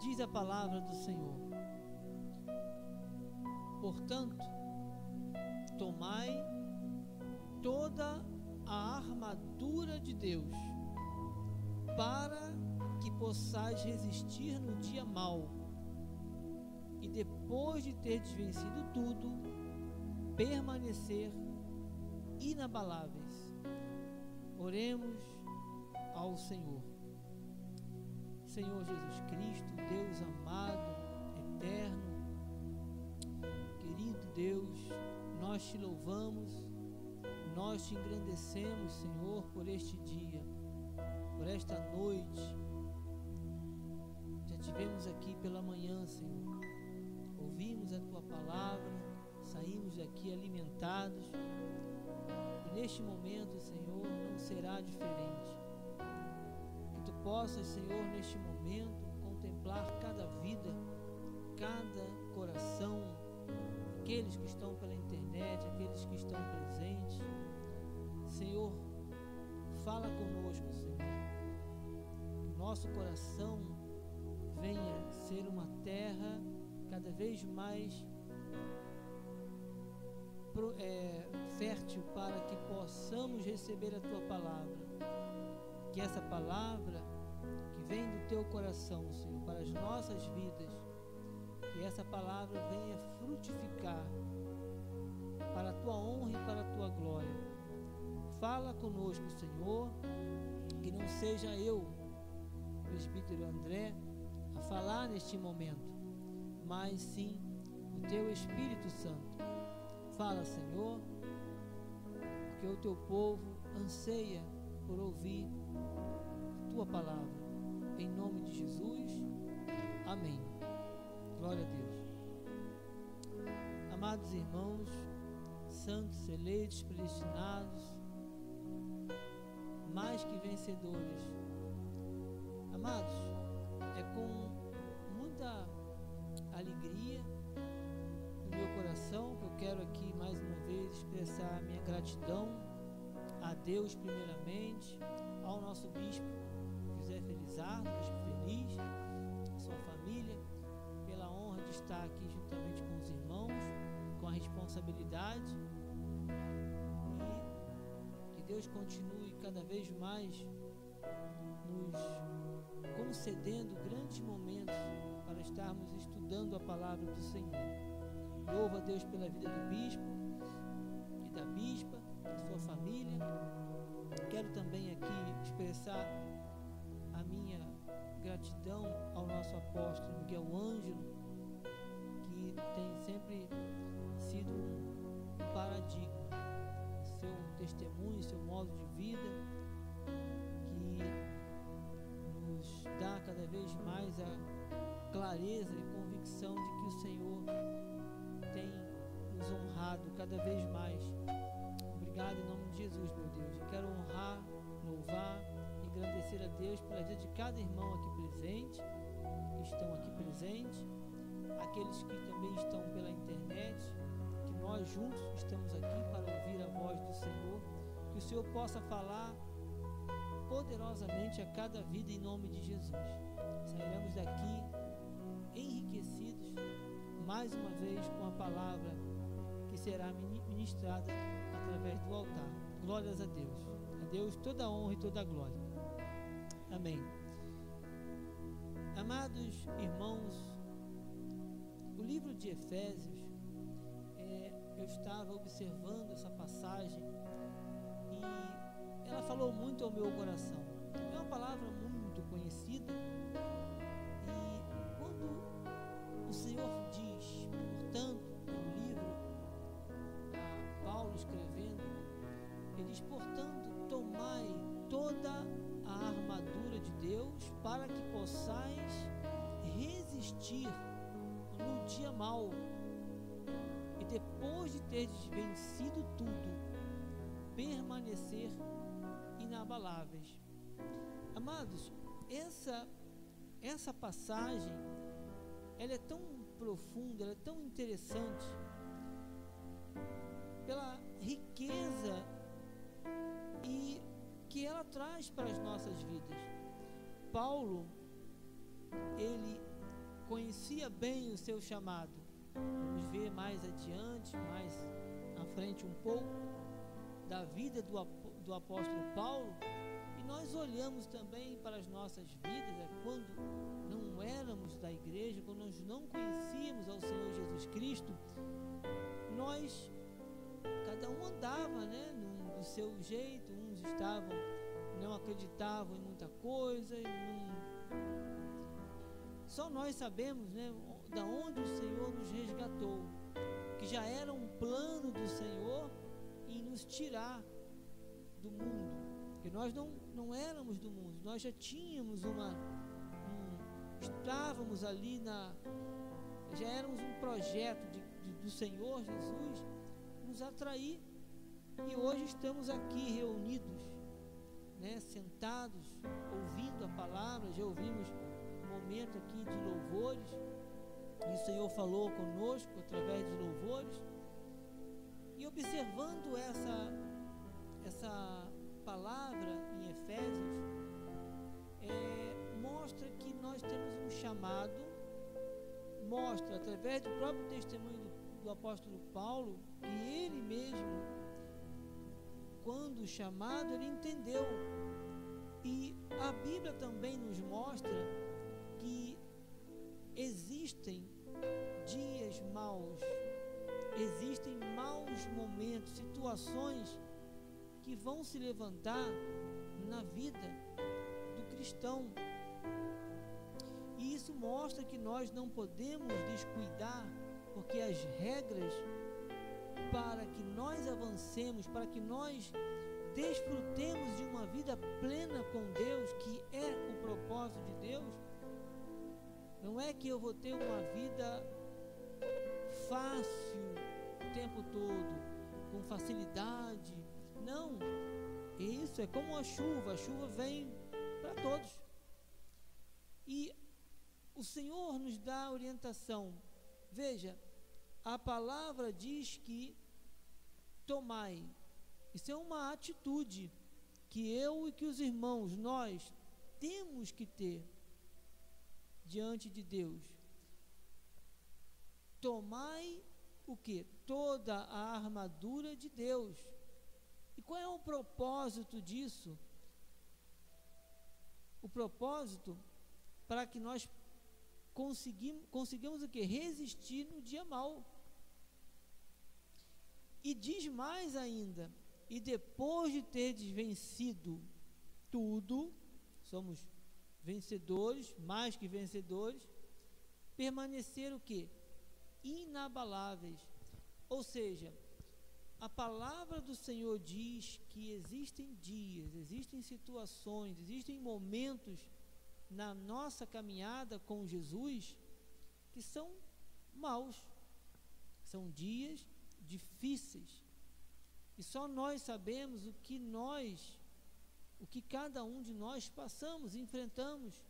Diz a palavra do Senhor. Portanto, tomai toda a armadura de Deus, para que possais resistir no dia mau, e depois de ter vencido tudo, permanecer inabaláveis. Oremos ao Senhor. Senhor Jesus Cristo, Deus amado, eterno, querido Deus, nós te louvamos, nós te engrandecemos, Senhor, por este dia, por esta noite. Já tivemos aqui pela manhã, Senhor, ouvimos a tua palavra, saímos daqui alimentados, e neste momento, Senhor, não será diferente possas, Senhor, neste momento, contemplar cada vida, cada coração, aqueles que estão pela internet, aqueles que estão presentes. Senhor, fala conosco, Senhor. Que nosso coração venha ser uma terra cada vez mais é, fértil para que possamos receber a tua palavra que essa palavra vem do teu coração, Senhor, para as nossas vidas, que essa palavra venha frutificar para a tua honra e para a tua glória. Fala conosco, Senhor, que não seja eu, presbítero André, a falar neste momento, mas sim o teu Espírito Santo. Fala, Senhor, porque o teu povo anseia por ouvir tua palavra. Em nome de Jesus. Amém. Glória a Deus. Amados irmãos, santos, eleitos, predestinados, mais que vencedores. Amados, é com muita alegria no meu coração que eu quero aqui mais uma vez expressar minha gratidão a Deus primeiramente, ao nosso bispo Felizardo, bispo feliz, sua família, pela honra de estar aqui juntamente com os irmãos, com a responsabilidade e que Deus continue cada vez mais nos concedendo grandes momentos para estarmos estudando a palavra do Senhor. Louvo a Deus pela vida do bispo e da bispa, da sua família. Quero também aqui expressar gratidão ao nosso apóstolo Miguel Ângelo, que tem sempre sido um paradigma, seu testemunho, seu modo de vida, que nos dá cada vez mais a clareza e convicção de que o Senhor tem nos honrado cada vez mais. Obrigado em nome de Jesus, meu Deus. Eu quero honrar, louvar agradecer a Deus pela vida de cada irmão aqui presente, que estão aqui presentes, aqueles que também estão pela internet, que nós juntos estamos aqui para ouvir a voz do Senhor, que o Senhor possa falar poderosamente a cada vida em nome de Jesus. Sairemos daqui enriquecidos mais uma vez com a palavra que será ministrada através do altar. Glórias a Deus. A Deus toda a honra e toda a glória. Amém. Amados irmãos, o livro de Efésios, é, eu estava observando essa passagem e ela falou muito ao meu coração. É uma palavra muito conhecida e quando o Senhor diz, portanto, no livro, Paulo escrevendo, ele diz, portanto, tomai toda a Deus para que possais resistir no dia mau e depois de ter vencido tudo, permanecer inabaláveis. Amados, essa essa passagem ela é tão profunda, ela é tão interessante pela riqueza e que ela traz para as nossas vidas. Paulo, ele conhecia bem o seu chamado. Vamos ver mais adiante, mais à frente um pouco, da vida do, do apóstolo Paulo. E nós olhamos também para as nossas vidas, é, quando não éramos da igreja, quando nós não conhecíamos ao Senhor Jesus Cristo, nós, cada um andava né, do seu jeito, uns estavam, não acreditavam em muita coisa, só nós sabemos né, da onde o Senhor nos resgatou, que já era um plano do Senhor em nos tirar do mundo, que nós não, não éramos do mundo, nós já tínhamos uma, um, estávamos ali na, já éramos um projeto de, de, do Senhor Jesus nos atrair e hoje estamos aqui reunidos, né, sentados, ouvindo a palavra, já ouvimos um momento aqui de louvores, e o Senhor falou conosco através de louvores, e observando essa, essa palavra em Efésios, é, mostra que nós temos um chamado, mostra através do próprio testemunho do, do apóstolo Paulo, que ele mesmo, quando chamado, ele entendeu. E a Bíblia também nos mostra que existem dias maus, existem maus momentos, situações que vão se levantar na vida do cristão. E isso mostra que nós não podemos descuidar, porque as regras para que nós avancemos, para que nós desfrutemos de uma vida plena com Deus, que é o propósito de Deus, não é que eu vou ter uma vida fácil o tempo todo, com facilidade. Não. Isso é como a chuva, a chuva vem para todos. E o Senhor nos dá orientação. Veja, a palavra diz que tomai. Isso é uma atitude que eu e que os irmãos, nós temos que ter diante de Deus. Tomai o que? Toda a armadura de Deus. E qual é o propósito disso? O propósito para que nós conseguimos, consigamos o que? Resistir no dia mau. E diz mais ainda, e depois de ter vencido tudo, somos vencedores, mais que vencedores, permanecer o que? Inabaláveis. Ou seja, a palavra do Senhor diz que existem dias, existem situações, existem momentos na nossa caminhada com Jesus que são maus, são dias difíceis. E só nós sabemos o que nós o que cada um de nós passamos, enfrentamos.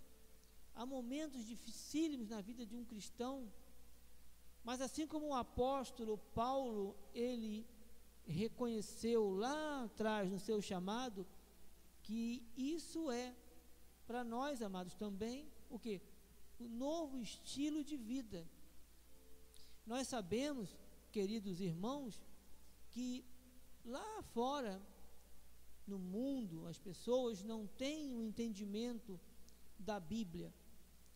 Há momentos dificílimos na vida de um cristão, mas assim como o apóstolo Paulo, ele reconheceu lá atrás no seu chamado que isso é para nós, amados, também o que? O novo estilo de vida. Nós sabemos, queridos irmãos, que lá fora no mundo, as pessoas não têm o um entendimento da Bíblia.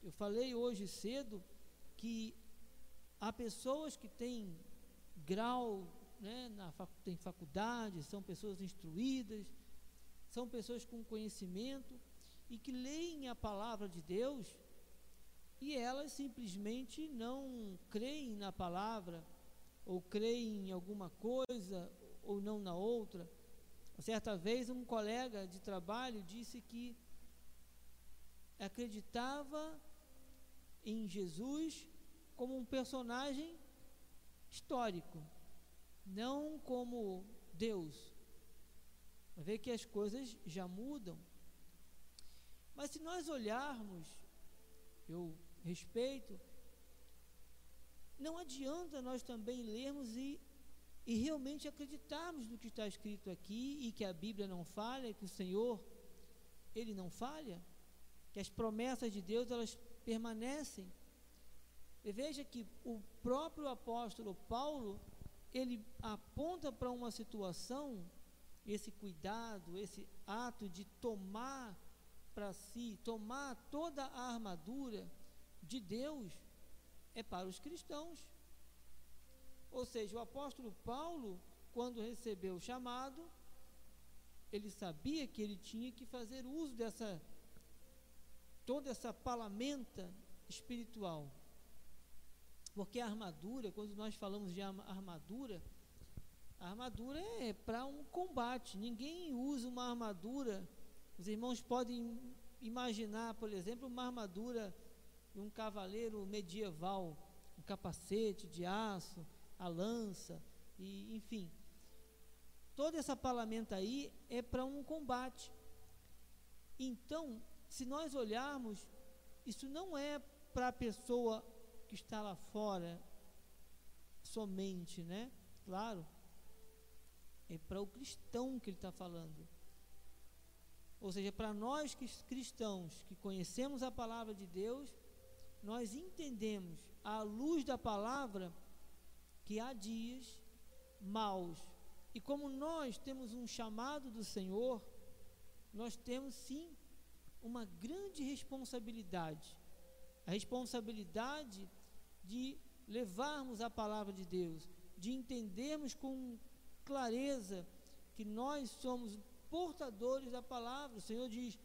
Eu falei hoje cedo que há pessoas que têm grau, né, na tem faculdade, são pessoas instruídas, são pessoas com conhecimento e que leem a palavra de Deus e elas simplesmente não creem na palavra ou creem em alguma coisa ou não na outra Certa vez, um colega de trabalho disse que acreditava em Jesus como um personagem histórico, não como Deus. Ver que as coisas já mudam. Mas se nós olharmos, eu respeito, não adianta nós também lermos e e realmente acreditarmos no que está escrito aqui e que a Bíblia não falha, que o Senhor, Ele não falha, que as promessas de Deus, elas permanecem. E veja que o próprio apóstolo Paulo, ele aponta para uma situação, esse cuidado, esse ato de tomar para si, tomar toda a armadura de Deus, é para os cristãos. Ou seja, o apóstolo Paulo, quando recebeu o chamado, ele sabia que ele tinha que fazer uso dessa toda essa palamenta espiritual. Porque a armadura, quando nós falamos de armadura, a armadura é para um combate. Ninguém usa uma armadura. Os irmãos podem imaginar, por exemplo, uma armadura de um cavaleiro medieval, um capacete de aço, a lança, e enfim. Toda essa palamenta aí é para um combate. Então, se nós olharmos, isso não é para a pessoa que está lá fora somente, né? Claro, é para o cristão que ele está falando. Ou seja, para nós cristãos que conhecemos a palavra de Deus, nós entendemos à luz da palavra que há dias maus. E como nós temos um chamado do Senhor, nós temos sim uma grande responsabilidade. A responsabilidade de levarmos a palavra de Deus, de entendermos com clareza que nós somos portadores da palavra. O Senhor diz: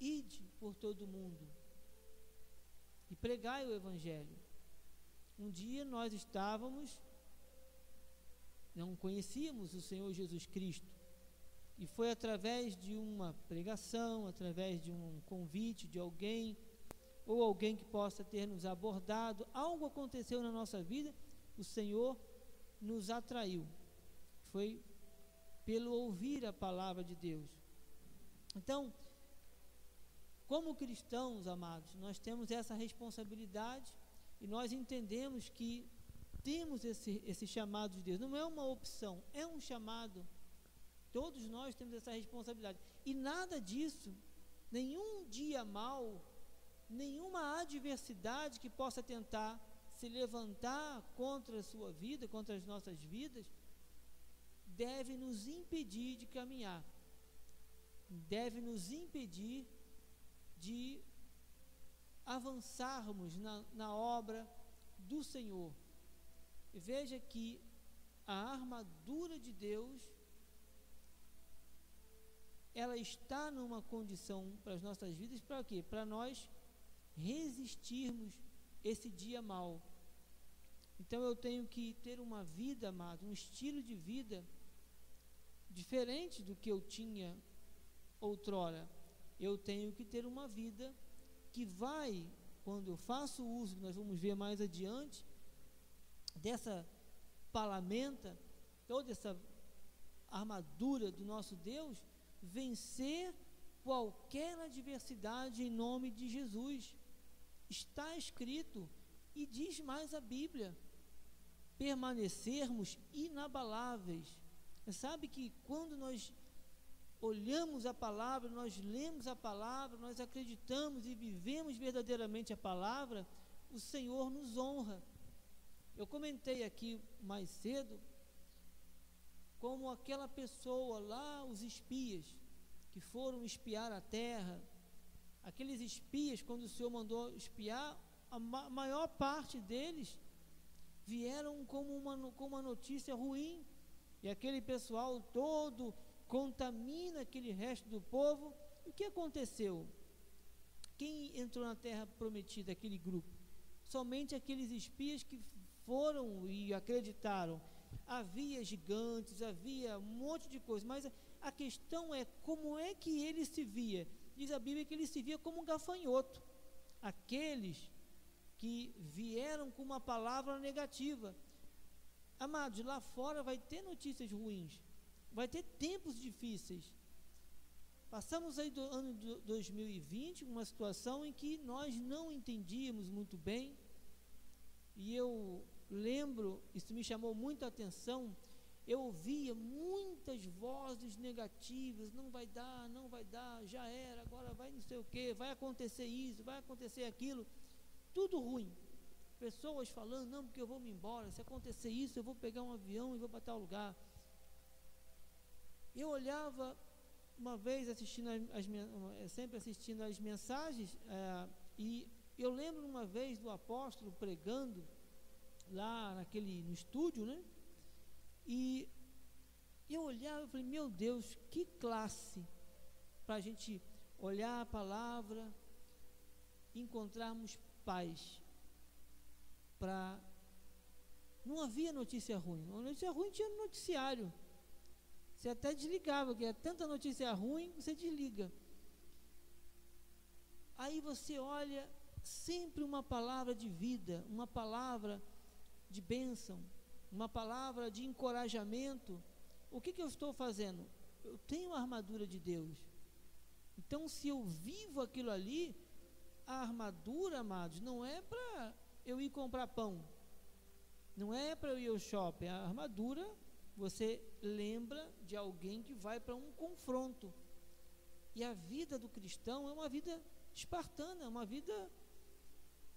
ide por todo o mundo e pregai o Evangelho. Um dia nós estávamos, não conhecíamos o Senhor Jesus Cristo, e foi através de uma pregação, através de um convite de alguém, ou alguém que possa ter nos abordado, algo aconteceu na nossa vida, o Senhor nos atraiu. Foi pelo ouvir a palavra de Deus. Então, como cristãos, amados, nós temos essa responsabilidade e nós entendemos que temos esse, esse chamado de Deus. Não é uma opção, é um chamado. Todos nós temos essa responsabilidade. E nada disso, nenhum dia mal, nenhuma adversidade que possa tentar se levantar contra a sua vida, contra as nossas vidas, deve nos impedir de caminhar, deve nos impedir de avançarmos na, na obra do Senhor. E veja que a armadura de Deus ela está numa condição para as nossas vidas para quê? Para nós resistirmos esse dia mal. Então eu tenho que ter uma vida, amado, um estilo de vida diferente do que eu tinha outrora. Eu tenho que ter uma vida que vai, quando eu faço uso, nós vamos ver mais adiante, dessa palamenta, toda essa armadura do nosso Deus, vencer qualquer adversidade em nome de Jesus. Está escrito, e diz mais a Bíblia, permanecermos inabaláveis. Sabe que quando nós olhamos a palavra, nós lemos a palavra, nós acreditamos e vivemos verdadeiramente a palavra, o Senhor nos honra. Eu comentei aqui mais cedo como aquela pessoa lá, os espias, que foram espiar a terra, aqueles espias, quando o Senhor mandou espiar, a ma maior parte deles vieram como uma, com uma notícia ruim, e aquele pessoal todo contamina aquele resto do povo. E o que aconteceu? Quem entrou na terra prometida, aquele grupo? Somente aqueles espias que foram e acreditaram. Havia gigantes, havia um monte de coisas, mas a questão é como é que ele se via. Diz a Bíblia que ele se via como um gafanhoto. Aqueles que vieram com uma palavra negativa. Amados, lá fora vai ter notícias ruins vai ter tempos difíceis. Passamos aí do ano de 2020 uma situação em que nós não entendíamos muito bem. E eu lembro, isso me chamou muita atenção. Eu ouvia muitas vozes negativas, não vai dar, não vai dar, já era, agora vai não sei o que, vai acontecer isso, vai acontecer aquilo, tudo ruim. pessoas falando, não, porque eu vou me embora, se acontecer isso, eu vou pegar um avião e vou para tal lugar. Eu olhava uma vez assistindo as, as sempre assistindo as mensagens é, e eu lembro uma vez do apóstolo pregando lá naquele no estúdio, né? E eu olhava e falei, meu Deus, que classe para a gente olhar a palavra, encontrarmos paz. Para não havia notícia ruim. A notícia ruim tinha no noticiário. Você até desligava, porque é tanta notícia ruim, você desliga. Aí você olha sempre uma palavra de vida, uma palavra de bênção, uma palavra de encorajamento. O que, que eu estou fazendo? Eu tenho a armadura de Deus. Então, se eu vivo aquilo ali, a armadura, amados, não é para eu ir comprar pão, não é para eu ir ao shopping. A armadura, você lembra de alguém que vai para um confronto. E a vida do cristão é uma vida espartana, é uma vida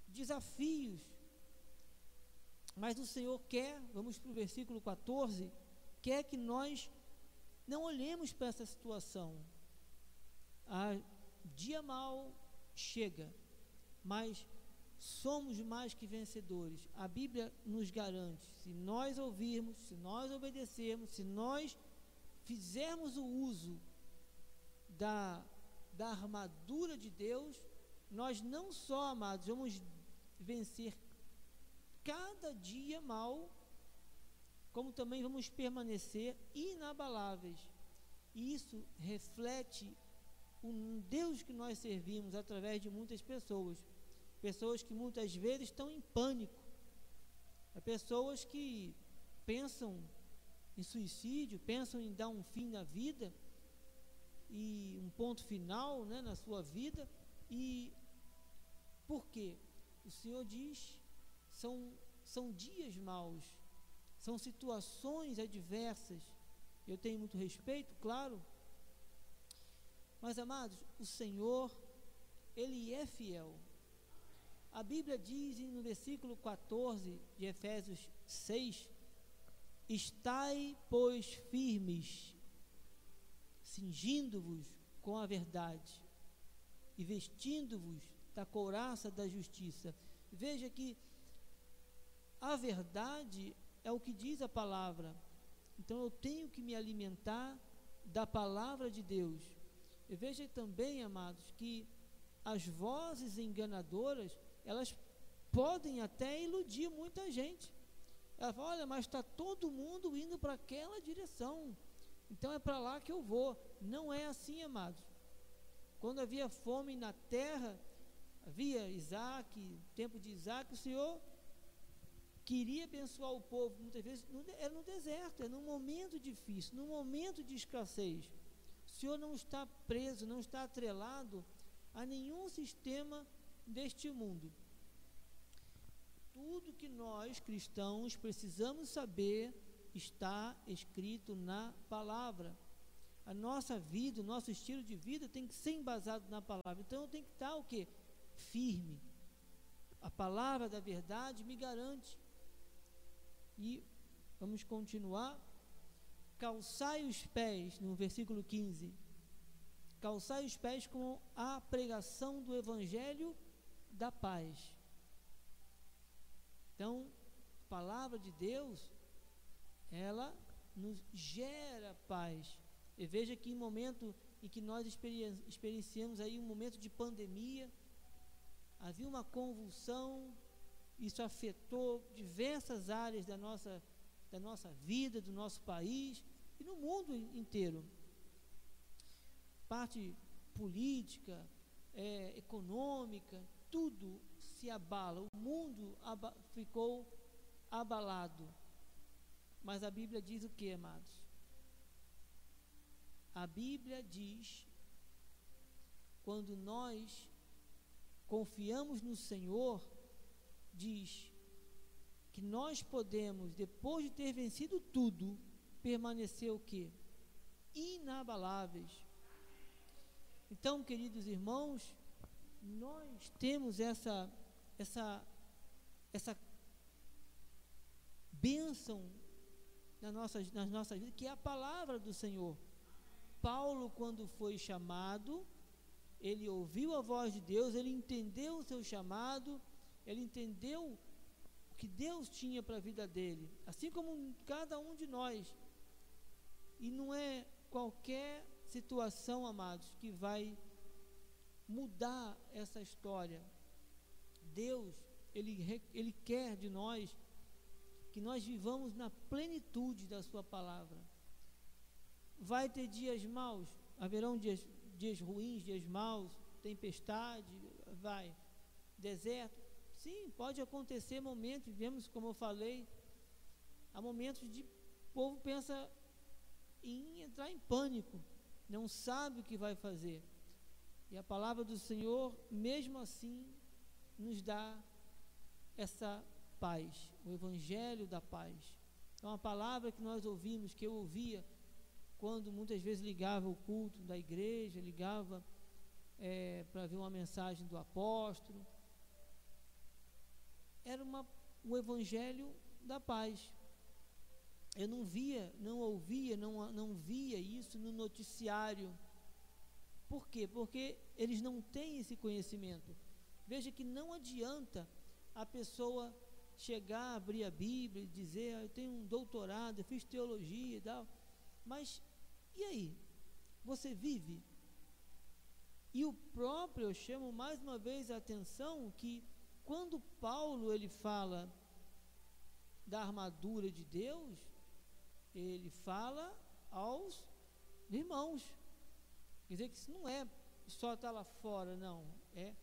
desafios. Mas o Senhor quer, vamos para o versículo 14, quer que nós não olhemos para essa situação. A dia mal chega, mas somos mais que vencedores. A Bíblia nos garante, se nós ouvirmos, se nós obedecermos, se nós fizermos o uso da, da armadura de Deus, nós não só, amados, vamos vencer cada dia mal, como também vamos permanecer inabaláveis. E isso reflete um Deus que nós servimos através de muitas pessoas. Pessoas que muitas vezes estão em pânico. É pessoas que pensam em suicídio, pensam em dar um fim na vida e um ponto final né, na sua vida. E por quê? O Senhor diz, são, são dias maus, são situações adversas. Eu tenho muito respeito, claro, mas, amados, o Senhor, Ele é fiel. A Bíblia diz no versículo 14 de Efésios 6: Estai, pois, firmes, cingindo-vos com a verdade e vestindo-vos da couraça da justiça. Veja que a verdade é o que diz a palavra. Então eu tenho que me alimentar da palavra de Deus. E veja também, amados, que as vozes enganadoras, elas podem até iludir muita gente. Ela fala, olha, mas está todo mundo indo para aquela direção. Então é para lá que eu vou. Não é assim, amados. Quando havia fome na terra, havia Isaac, tempo de Isaac, o Senhor queria abençoar o povo, muitas vezes era no deserto, era num momento difícil, num momento de escassez. O Senhor não está preso, não está atrelado a nenhum sistema deste mundo. Tudo que nós cristãos precisamos saber está escrito na palavra. A nossa vida, o nosso estilo de vida tem que ser embasado na palavra. Então tem que estar o que? Firme. A palavra da verdade me garante. E vamos continuar calçai os pés, no versículo 15, calçai os pés com a pregação do evangelho da paz. Então, a palavra de Deus, ela nos gera paz. E veja que em momento em que nós experienciamos aí um momento de pandemia, havia uma convulsão, isso afetou diversas áreas da nossa da nossa vida, do nosso país e no mundo inteiro. Parte política, é, econômica, tudo se abala, o mundo aba ficou abalado. Mas a Bíblia diz o que, amados? A Bíblia diz, quando nós confiamos no Senhor, diz que nós podemos, depois de ter vencido tudo, permanecer o que? Inabaláveis. Então, queridos irmãos, nós temos essa, essa essa bênção nas nossas, nas nossas vidas, que é a palavra do Senhor. Paulo, quando foi chamado, ele ouviu a voz de Deus, ele entendeu o seu chamado, ele entendeu o que Deus tinha para a vida dele, assim como cada um de nós. E não é qualquer situação, amados, que vai mudar essa história. Deus, ele, ele quer de nós que nós vivamos na plenitude da Sua palavra. Vai ter dias maus, haverão dias, dias ruins, dias maus, tempestade, vai, deserto. Sim, pode acontecer momentos, vivemos, como eu falei, há momentos de o povo pensa em entrar em pânico, não sabe o que vai fazer. E a palavra do Senhor, mesmo assim, nos dá essa paz, o evangelho da paz. É uma palavra que nós ouvimos, que eu ouvia quando muitas vezes ligava o culto da igreja, ligava é, para ver uma mensagem do apóstolo. Era uma, o evangelho da paz. Eu não via, não ouvia, não, não via isso no noticiário. Por quê? Porque eles não têm esse conhecimento. Veja que não adianta a pessoa chegar, abrir a Bíblia e dizer, ah, eu tenho um doutorado, eu fiz teologia e tal. Mas e aí? Você vive? E o próprio, eu chamo mais uma vez a atenção que quando Paulo ele fala da armadura de Deus, ele fala aos irmãos. Quer dizer que isso não é só estar tá lá fora, não. É,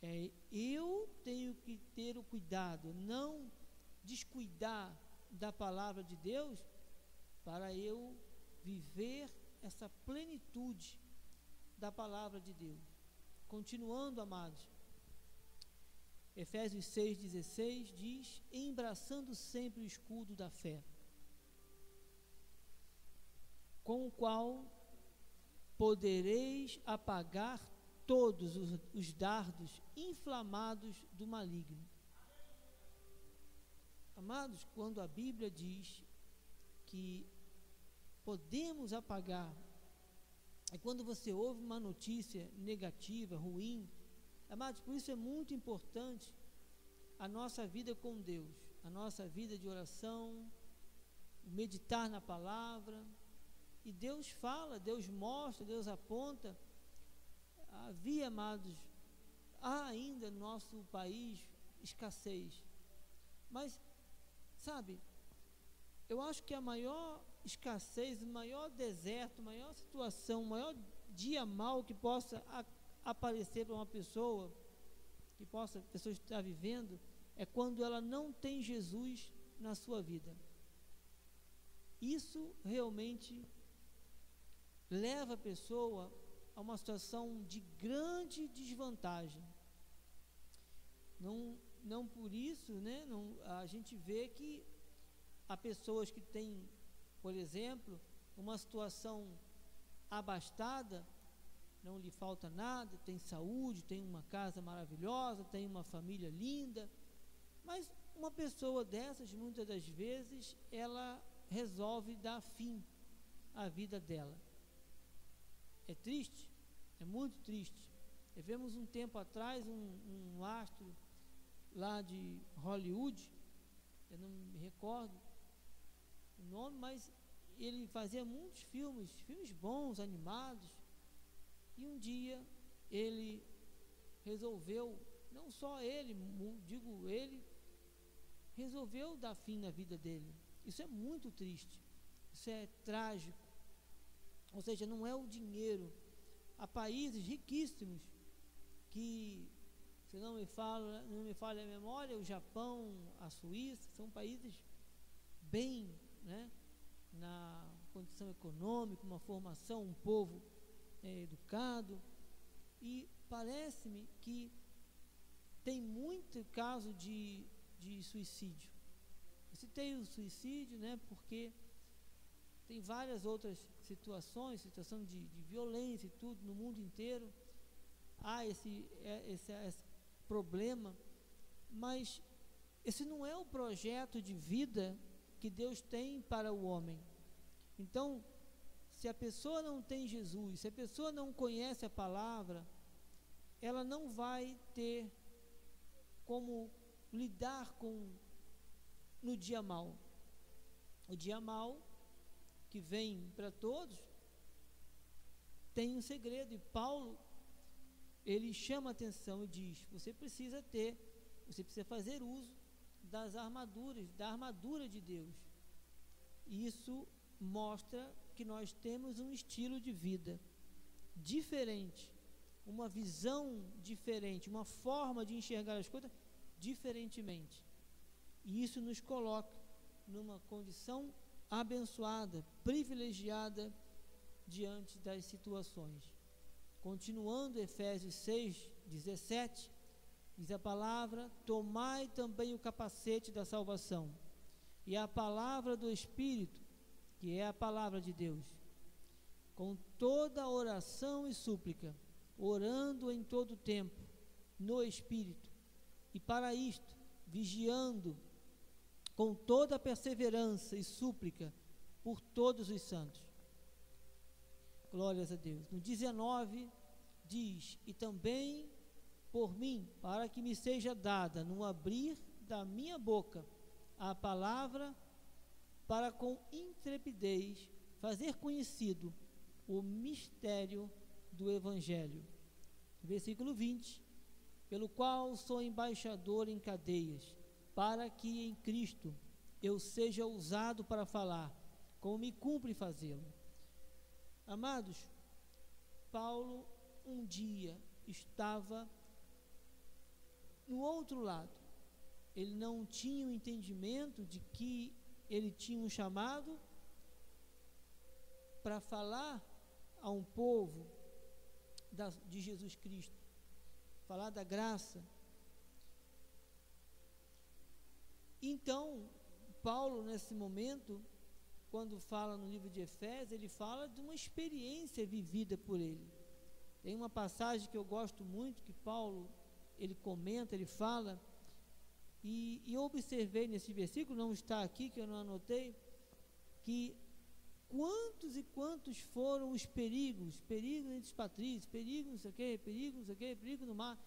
é eu tenho que ter o cuidado, não descuidar da palavra de Deus para eu viver essa plenitude da palavra de Deus. Continuando, amados, Efésios 6,16 diz: embraçando sempre o escudo da fé, com o qual podereis apagar todos os, os dardos inflamados do maligno. Amados, quando a Bíblia diz que podemos apagar. É quando você ouve uma notícia negativa, ruim. Amados, por isso é muito importante a nossa vida com Deus, a nossa vida de oração, meditar na palavra. E Deus fala, Deus mostra, Deus aponta. Havia, amados, há ainda no nosso país escassez. Mas, sabe, eu acho que a maior escassez, o maior deserto, a maior situação, o maior dia mal que possa aparecer para uma pessoa, que possa a pessoa estar vivendo, é quando ela não tem Jesus na sua vida. Isso realmente leva a pessoa a uma situação de grande desvantagem. Não, não por isso, né, não, a gente vê que há pessoas que têm por exemplo, uma situação abastada, não lhe falta nada, tem saúde, tem uma casa maravilhosa, tem uma família linda, mas uma pessoa dessas, muitas das vezes, ela resolve dar fim à vida dela. É triste, é muito triste. Tivemos um tempo atrás um, um astro lá de Hollywood, eu não me recordo, o nome, mas ele fazia muitos filmes, filmes bons, animados. E um dia ele resolveu, não só ele, digo ele, resolveu dar fim na vida dele. Isso é muito triste. Isso é trágico. Ou seja, não é o dinheiro. Há países riquíssimos que, se não me fala, não me falha a memória, o Japão, a Suíça, são países bem né, na condição econômica, uma formação, um povo é, educado. E parece-me que tem muito caso de, de suicídio. Eu citei o suicídio, né, porque tem várias outras situações, situação de, de violência e tudo no mundo inteiro. Há esse, é, esse, esse problema, mas esse não é o projeto de vida que Deus tem para o homem. Então, se a pessoa não tem Jesus, se a pessoa não conhece a palavra, ela não vai ter como lidar com no dia mal. O dia mal que vem para todos tem um segredo e Paulo ele chama atenção e diz: você precisa ter, você precisa fazer uso das armaduras, da armadura de Deus. E isso mostra que nós temos um estilo de vida diferente, uma visão diferente, uma forma de enxergar as coisas diferentemente. E isso nos coloca numa condição abençoada, privilegiada diante das situações. Continuando Efésios 6, 17, diz a palavra: Tomai também o capacete da salvação, e a palavra do Espírito, que é a palavra de Deus, com toda oração e súplica, orando em todo tempo, no Espírito, e para isto, vigiando com toda perseverança e súplica por todos os santos. Glórias a Deus. No 19 diz: E também por mim, para que me seja dada no abrir da minha boca a palavra, para com intrepidez fazer conhecido o mistério do Evangelho. Versículo 20: Pelo qual sou embaixador em cadeias para que em Cristo eu seja usado para falar, como me cumpre fazê-lo. Amados, Paulo um dia estava no outro lado. Ele não tinha o entendimento de que ele tinha um chamado para falar a um povo da, de Jesus Cristo, falar da graça, Então, Paulo, nesse momento, quando fala no livro de Efésios, ele fala de uma experiência vivida por ele. Tem uma passagem que eu gosto muito, que Paulo, ele comenta, ele fala, e, e eu observei nesse versículo, não está aqui, que eu não anotei, que quantos e quantos foram os perigos, perigos entre os patrícios, perigos não sei o quê, perigos não sei o quê, perigo no mar.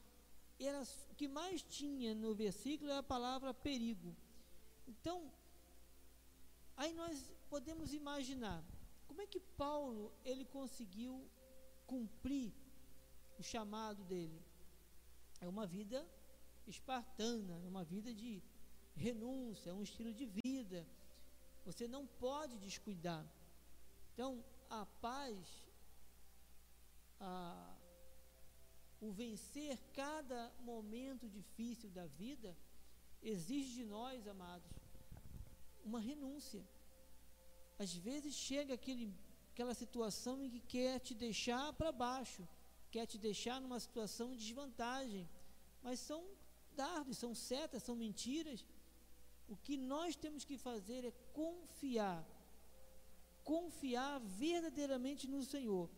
Era, o que mais tinha no versículo é a palavra perigo. Então, aí nós podemos imaginar como é que Paulo ele conseguiu cumprir o chamado dele. É uma vida espartana, é uma vida de renúncia, é um estilo de vida. Você não pode descuidar. Então, a paz, a, o vencer cada momento difícil da vida, exige de nós, amados, uma renúncia. Às vezes chega aquele, aquela situação em que quer te deixar para baixo, quer te deixar numa situação de desvantagem, mas são dardos, são setas, são mentiras. O que nós temos que fazer é confiar, confiar verdadeiramente no Senhor.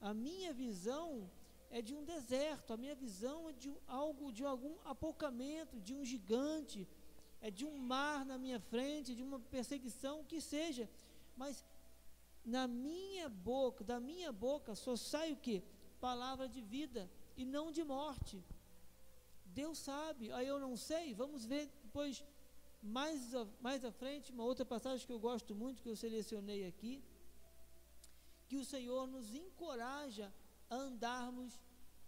A minha visão é de um deserto, a minha visão é de algo, de algum apocamento, de um gigante, é de um mar na minha frente, de uma perseguição, que seja, mas na minha boca, da minha boca só sai o que? Palavra de vida e não de morte. Deus sabe, aí eu não sei, vamos ver depois mais, a, mais à frente, uma outra passagem que eu gosto muito, que eu selecionei aqui, que o Senhor nos encoraja a andarmos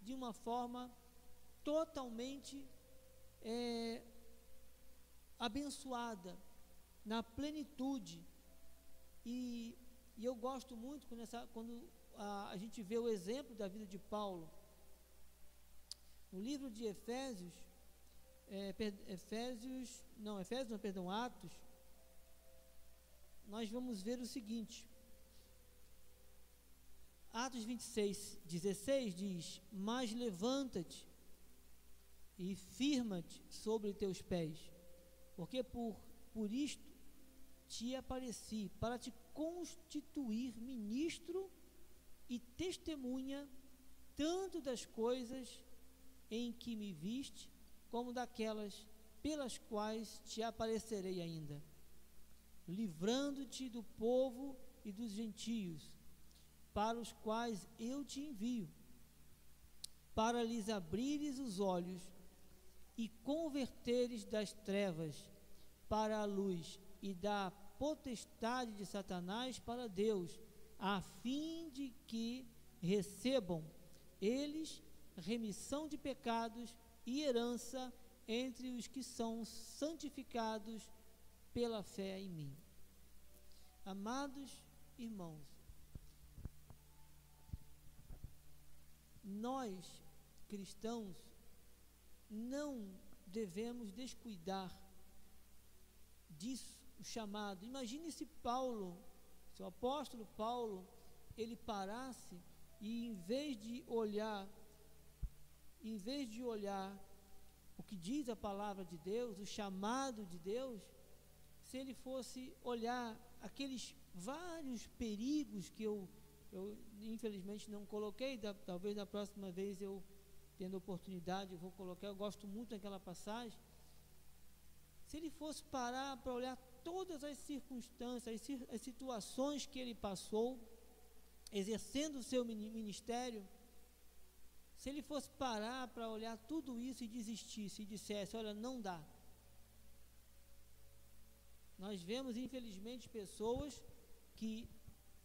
de uma forma totalmente é, abençoada, na plenitude. E, e, eu gosto muito quando, essa, quando a, a gente vê o exemplo da vida de Paulo. No livro de Efésios, é, Efésios, não, Efésios, não, perdão, Atos, nós vamos ver o seguinte: Atos 26, 16 diz: Mas levanta-te e firma-te sobre teus pés, porque por, por isto te apareci, para te constituir ministro e testemunha, tanto das coisas em que me viste, como daquelas pelas quais te aparecerei ainda, livrando-te do povo e dos gentios, para os quais eu te envio, para lhes abrires os olhos e converteres das trevas para a luz e da potestade de Satanás para Deus, a fim de que recebam eles remissão de pecados e herança entre os que são santificados pela fé em mim. Amados irmãos, nós cristãos não devemos descuidar disso, o chamado. Imagine se Paulo, se o apóstolo Paulo, ele parasse e em vez de olhar, em vez de olhar o que diz a palavra de Deus, o chamado de Deus, se ele fosse olhar aqueles vários perigos que eu, eu infelizmente não coloquei, da, talvez na próxima vez eu, tendo oportunidade, eu vou colocar, eu gosto muito daquela passagem. Se ele fosse parar para olhar todas as circunstâncias, as, as situações que ele passou, exercendo o seu ministério, se ele fosse parar para olhar tudo isso e desistisse e dissesse: Olha, não dá. Nós vemos, infelizmente, pessoas que,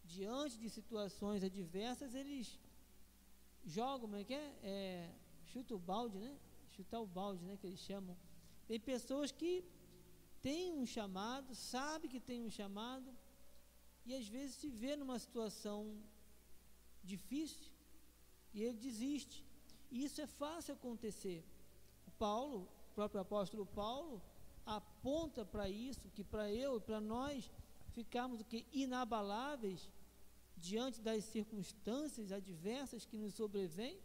diante de situações adversas, eles jogam, como é que é? é chuta o balde, né? Chutar o balde, né? Que eles chamam. Tem pessoas que têm um chamado, sabe que tem um chamado, e às vezes se vê numa situação difícil e ele desiste. E isso é fácil acontecer. O Paulo, o próprio apóstolo Paulo, aponta para isso, que para eu e para nós ficarmos o que inabaláveis diante das circunstâncias adversas que nos sobrevêm,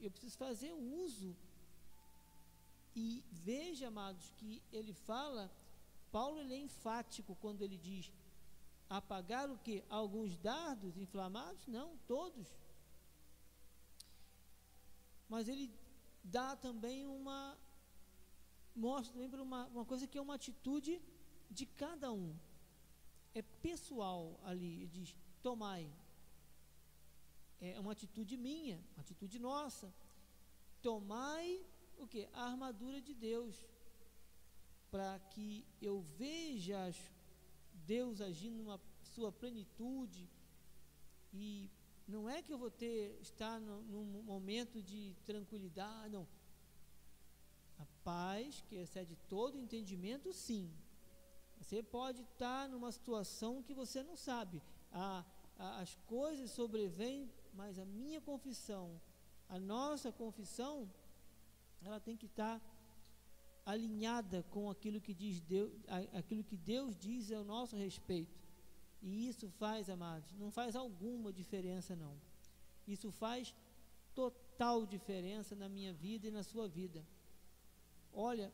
eu preciso fazer uso. E veja, amados, que ele fala, Paulo ele é enfático quando ele diz apagar o que? Alguns dardos inflamados? Não, todos. Mas ele dá também uma mostra também para uma, uma coisa que é uma atitude de cada um. É pessoal ali, ele diz: tomai. É uma atitude minha, uma atitude nossa. Tomai o que? A armadura de Deus. Para que eu veja Deus agindo numa sua plenitude e não é que eu vou ter estar no, num momento de tranquilidade, não. A paz que excede todo entendimento, sim. Você pode estar numa situação que você não sabe. A, a, as coisas sobrevêm, mas a minha confissão, a nossa confissão, ela tem que estar alinhada com aquilo que diz Deus, aquilo que Deus diz ao nosso respeito. E isso faz, amados, não faz alguma diferença não. Isso faz total diferença na minha vida e na sua vida. Olha,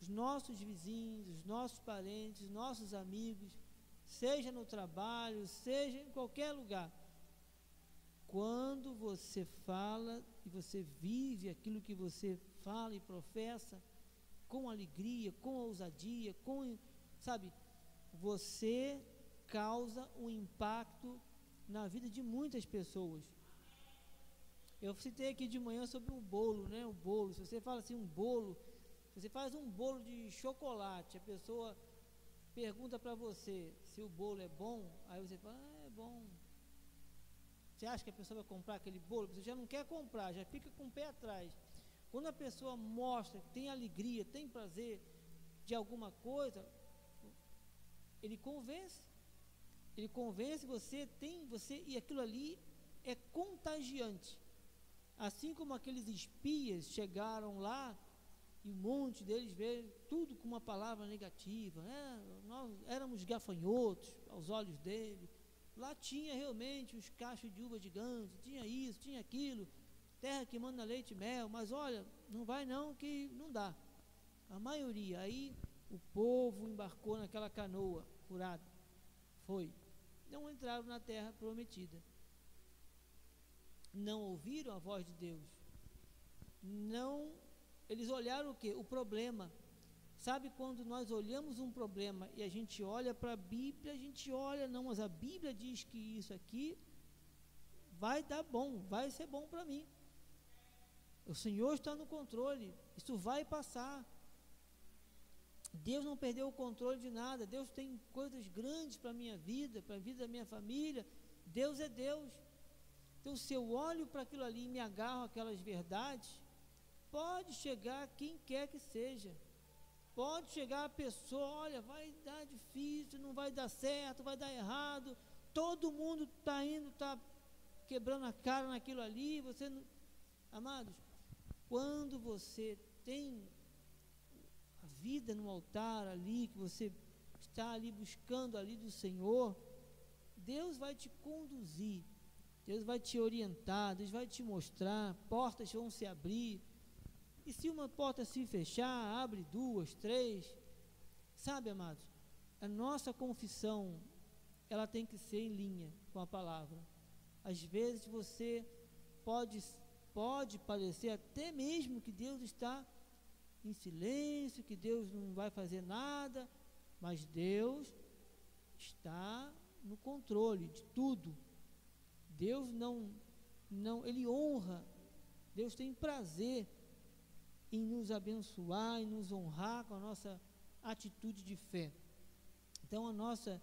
os nossos vizinhos, os nossos parentes, os nossos amigos, seja no trabalho, seja em qualquer lugar. Quando você fala e você vive aquilo que você fala e professa, com alegria, com ousadia, com, sabe, você causa um impacto na vida de muitas pessoas. Eu citei aqui de manhã sobre o bolo, né? O bolo. Se você fala assim, um bolo, você faz um bolo de chocolate, a pessoa pergunta para você se o bolo é bom, aí você fala, ah, é bom. Você acha que a pessoa vai comprar aquele bolo? Você já não quer comprar, já fica com o pé atrás. Quando a pessoa mostra que tem alegria, tem prazer de alguma coisa, ele convence. Ele convence você, tem você, e aquilo ali é contagiante. Assim como aqueles espias chegaram lá e um monte deles veio tudo com uma palavra negativa. É, nós éramos gafanhotos aos olhos dele. Lá tinha realmente os cachos de uva gigante, tinha isso, tinha aquilo terra que manda leite e mel, mas olha, não vai não que não dá. A maioria, aí o povo embarcou naquela canoa furada. Foi. Não entraram na terra prometida. Não ouviram a voz de Deus. Não, eles olharam o que? O problema. Sabe quando nós olhamos um problema e a gente olha para a Bíblia, a gente olha, não, mas a Bíblia diz que isso aqui vai dar bom, vai ser bom para mim. O Senhor está no controle, isso vai passar. Deus não perdeu o controle de nada, Deus tem coisas grandes para a minha vida, para a vida da minha família. Deus é Deus. Então, se eu olho para aquilo ali e me agarro aquelas verdades, pode chegar quem quer que seja. Pode chegar a pessoa, olha, vai dar difícil, não vai dar certo, vai dar errado. Todo mundo está indo, está quebrando a cara naquilo ali. Você não... Amados, quando você tem a vida no altar ali, que você está ali buscando ali do Senhor, Deus vai te conduzir, Deus vai te orientar, Deus vai te mostrar, portas vão se abrir, e se uma porta se fechar, abre duas, três. Sabe, amados, a nossa confissão, ela tem que ser em linha com a palavra. Às vezes você pode, pode parecer até mesmo que Deus está em silêncio, que Deus não vai fazer nada, mas Deus está no controle de tudo. Deus não, não, Ele honra, Deus tem prazer em nos abençoar, em nos honrar com a nossa atitude de fé. Então, a nossa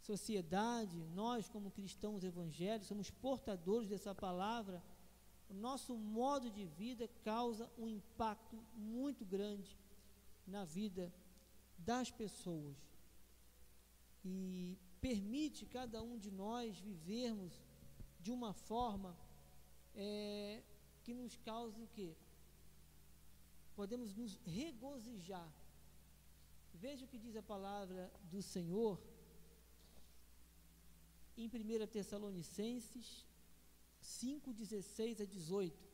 sociedade, nós como cristãos evangélicos, somos portadores dessa palavra. O nosso modo de vida causa um impacto muito grande na vida das pessoas e permite cada um de nós vivermos de uma forma é, que nos cause o quê? Podemos nos regozijar. Veja o que diz a palavra do Senhor em 1 Tessalonicenses 5, 16 a 18.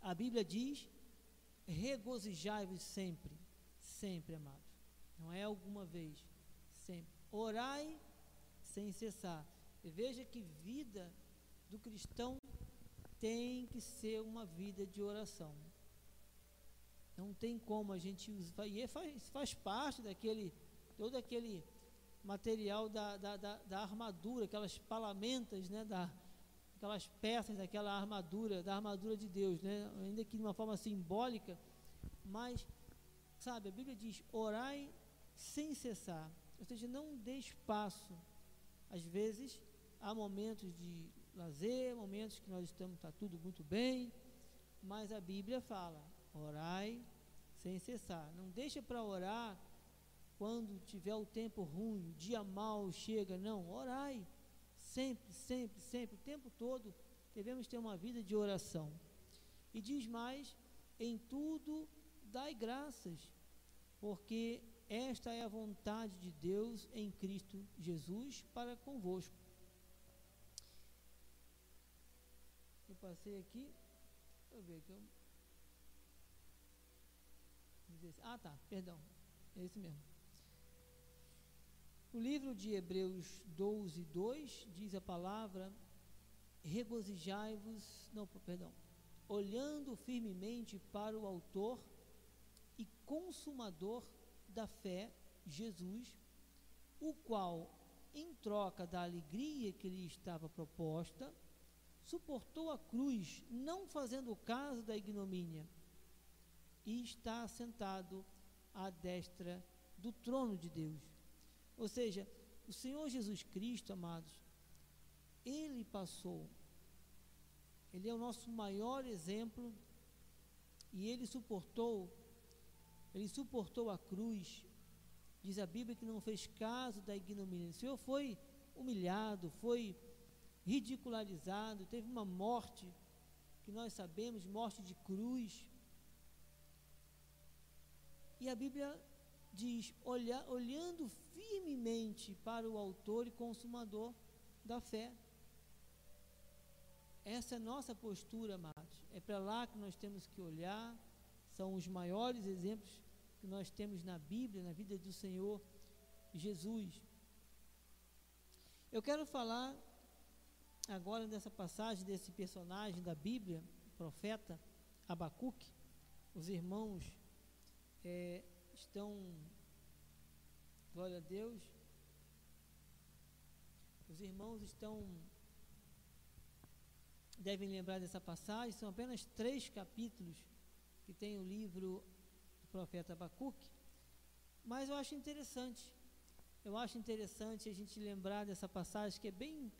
A Bíblia diz: regozijai-vos sempre, sempre, amados. Não é alguma vez, sempre. Orai sem cessar. E veja que vida do cristão tem que ser uma vida de oração. Não tem como a gente usar. E é faz, faz parte daquele, todo aquele material da, da, da, da armadura, aquelas palamentas, né, da, aquelas peças daquela armadura, da armadura de Deus, né, ainda que de uma forma simbólica, mas, sabe, a Bíblia diz: orai sem cessar, ou seja, não dê espaço. Às vezes, há momentos de lazer, momentos que nós estamos, está tudo muito bem, mas a Bíblia fala: Orai sem cessar. Não deixa para orar quando tiver o tempo ruim, dia mal chega. Não, orai. Sempre, sempre, sempre, o tempo todo devemos ter uma vida de oração. E diz mais: em tudo dai graças, porque esta é a vontade de Deus em Cristo Jesus para convosco. Eu passei aqui, deixa eu ver aqui. Ah, tá, perdão. É esse mesmo. O livro de Hebreus 12, 2 diz a palavra: regozijai-vos, não, perdão, olhando firmemente para o Autor e Consumador da fé, Jesus, o qual, em troca da alegria que lhe estava proposta, suportou a cruz, não fazendo caso da ignomínia e está sentado à destra do trono de Deus. Ou seja, o Senhor Jesus Cristo, amados, ele passou, ele é o nosso maior exemplo e ele suportou, ele suportou a cruz. Diz a Bíblia que não fez caso da ignomínia. O Senhor foi humilhado, foi ridicularizado, teve uma morte que nós sabemos, morte de cruz. E a Bíblia diz: olha, olhando firmemente para o Autor e Consumador da fé. Essa é nossa postura, amados. É para lá que nós temos que olhar. São os maiores exemplos que nós temos na Bíblia, na vida do Senhor Jesus. Eu quero falar agora dessa passagem desse personagem da Bíblia, o profeta Abacuque. Os irmãos é, estão, glória a Deus, os irmãos estão, devem lembrar dessa passagem, são apenas três capítulos que tem o livro do profeta Abacuque, mas eu acho interessante, eu acho interessante a gente lembrar dessa passagem que é bem.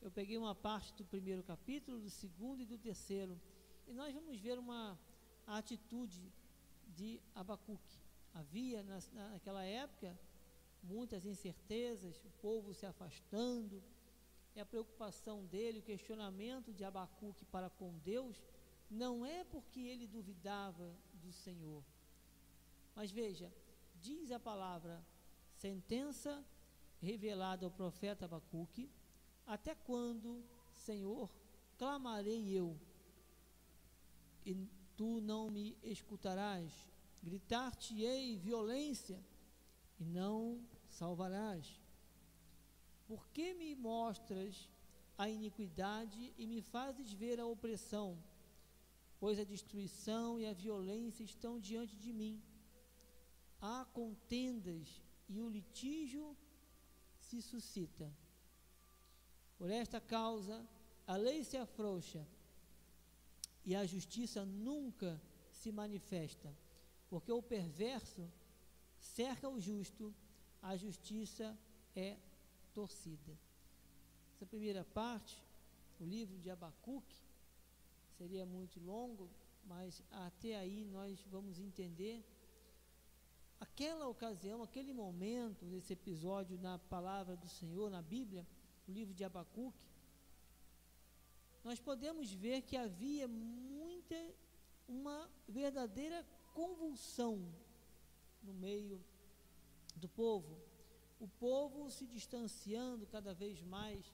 Eu peguei uma parte do primeiro capítulo, do segundo e do terceiro, e nós vamos ver uma atitude de Abacuque. Havia na, naquela época muitas incertezas, o povo se afastando, e a preocupação dele, o questionamento de Abacuque para com Deus, não é porque ele duvidava do Senhor. Mas veja, diz a palavra sentença revelada ao profeta Abacuque, até quando, Senhor, clamarei eu, e tu não me escutarás, gritar-te-ei violência, e não salvarás. Por que me mostras a iniquidade e me fazes ver a opressão? Pois a destruição e a violência estão diante de mim. Há contendas e o litígio se suscita. Por esta causa, a lei se afrouxa e a justiça nunca se manifesta, porque o perverso cerca o justo, a justiça é torcida. Essa primeira parte, o livro de Abacuque, seria muito longo, mas até aí nós vamos entender aquela ocasião, aquele momento, nesse episódio na palavra do Senhor, na Bíblia, o livro de Abacuque, nós podemos ver que havia muita, uma verdadeira convulsão no meio do povo. O povo se distanciando cada vez mais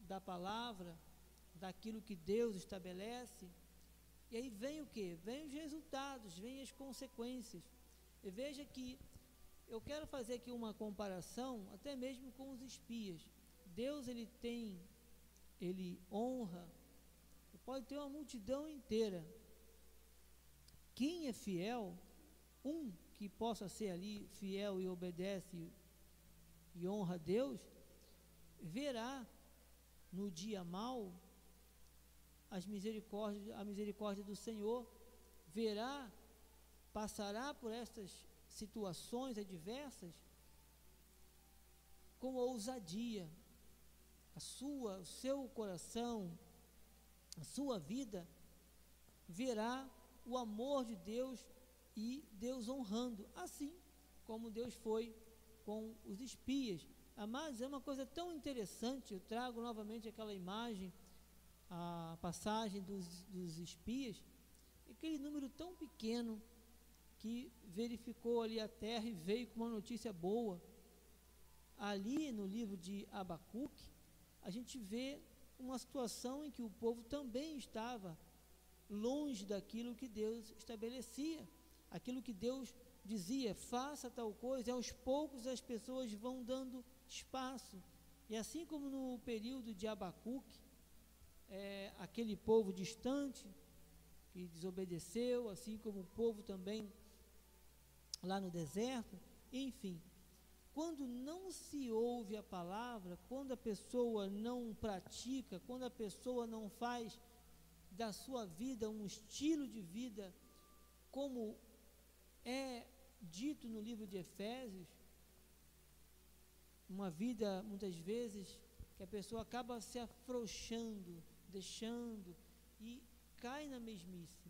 da palavra, daquilo que Deus estabelece. E aí vem o que? Vem os resultados, vem as consequências. E veja que eu quero fazer aqui uma comparação, até mesmo com os espias. Deus ele tem, ele honra, pode ter uma multidão inteira. Quem é fiel, um que possa ser ali fiel e obedece e honra a Deus, verá no dia mau as misericórdias, a misericórdia do Senhor, verá passará por estas situações adversas com ousadia. Sua, o seu coração, a sua vida verá o amor de Deus e Deus honrando, assim como Deus foi com os espias. Mas é uma coisa tão interessante, eu trago novamente aquela imagem, a passagem dos, dos espias, aquele número tão pequeno que verificou ali a terra e veio com uma notícia boa. Ali no livro de Abacuque, a gente vê uma situação em que o povo também estava longe daquilo que Deus estabelecia, aquilo que Deus dizia, faça tal coisa, e aos poucos as pessoas vão dando espaço. E assim como no período de Abacuque, é, aquele povo distante que desobedeceu, assim como o povo também lá no deserto, enfim. Quando não se ouve a palavra, quando a pessoa não pratica, quando a pessoa não faz da sua vida um estilo de vida como é dito no livro de Efésios, uma vida muitas vezes que a pessoa acaba se afrouxando, deixando e cai na mesmice.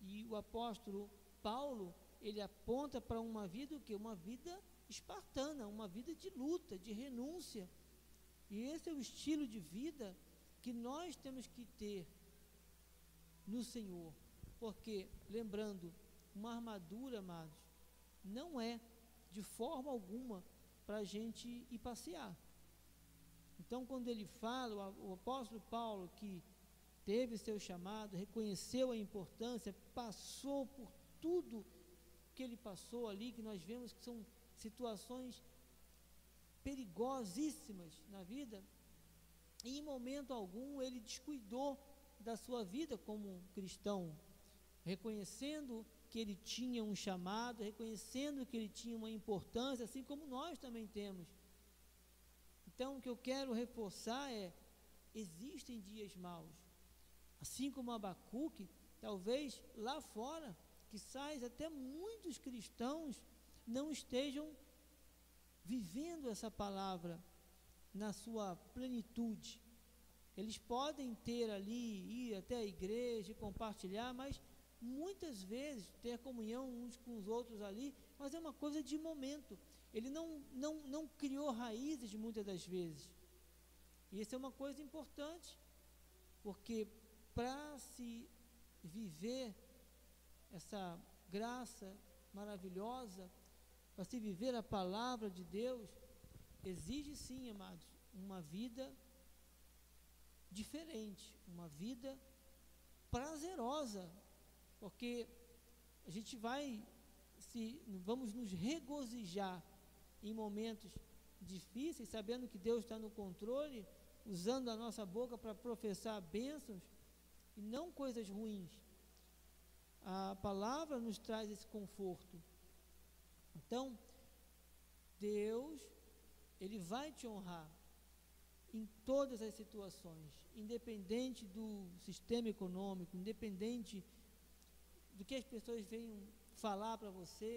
E o apóstolo Paulo ele aponta para uma vida o que? Uma vida espartana, uma vida de luta, de renúncia. E esse é o estilo de vida que nós temos que ter no Senhor. Porque, lembrando, uma armadura, amados, não é de forma alguma para a gente ir passear. Então, quando ele fala, o apóstolo Paulo, que teve seu chamado, reconheceu a importância, passou por tudo que ele passou ali, que nós vemos que são situações perigosíssimas na vida, e em momento algum ele descuidou da sua vida como cristão, reconhecendo que ele tinha um chamado, reconhecendo que ele tinha uma importância, assim como nós também temos. Então, o que eu quero reforçar é: existem dias maus. Assim como Abacuque, talvez lá fora, que sais até muitos cristãos não estejam vivendo essa palavra na sua plenitude. Eles podem ter ali, ir até a igreja e compartilhar, mas muitas vezes ter comunhão uns com os outros ali, mas é uma coisa de momento. Ele não, não, não criou raízes muitas das vezes. E isso é uma coisa importante, porque para se viver essa graça maravilhosa, para se viver a palavra de Deus, exige sim, amados, uma vida diferente, uma vida prazerosa, porque a gente vai se vamos nos regozijar em momentos difíceis, sabendo que Deus está no controle, usando a nossa boca para professar bênçãos e não coisas ruins. A palavra nos traz esse conforto. Então, Deus, Ele vai te honrar em todas as situações, independente do sistema econômico, independente do que as pessoas venham falar para você.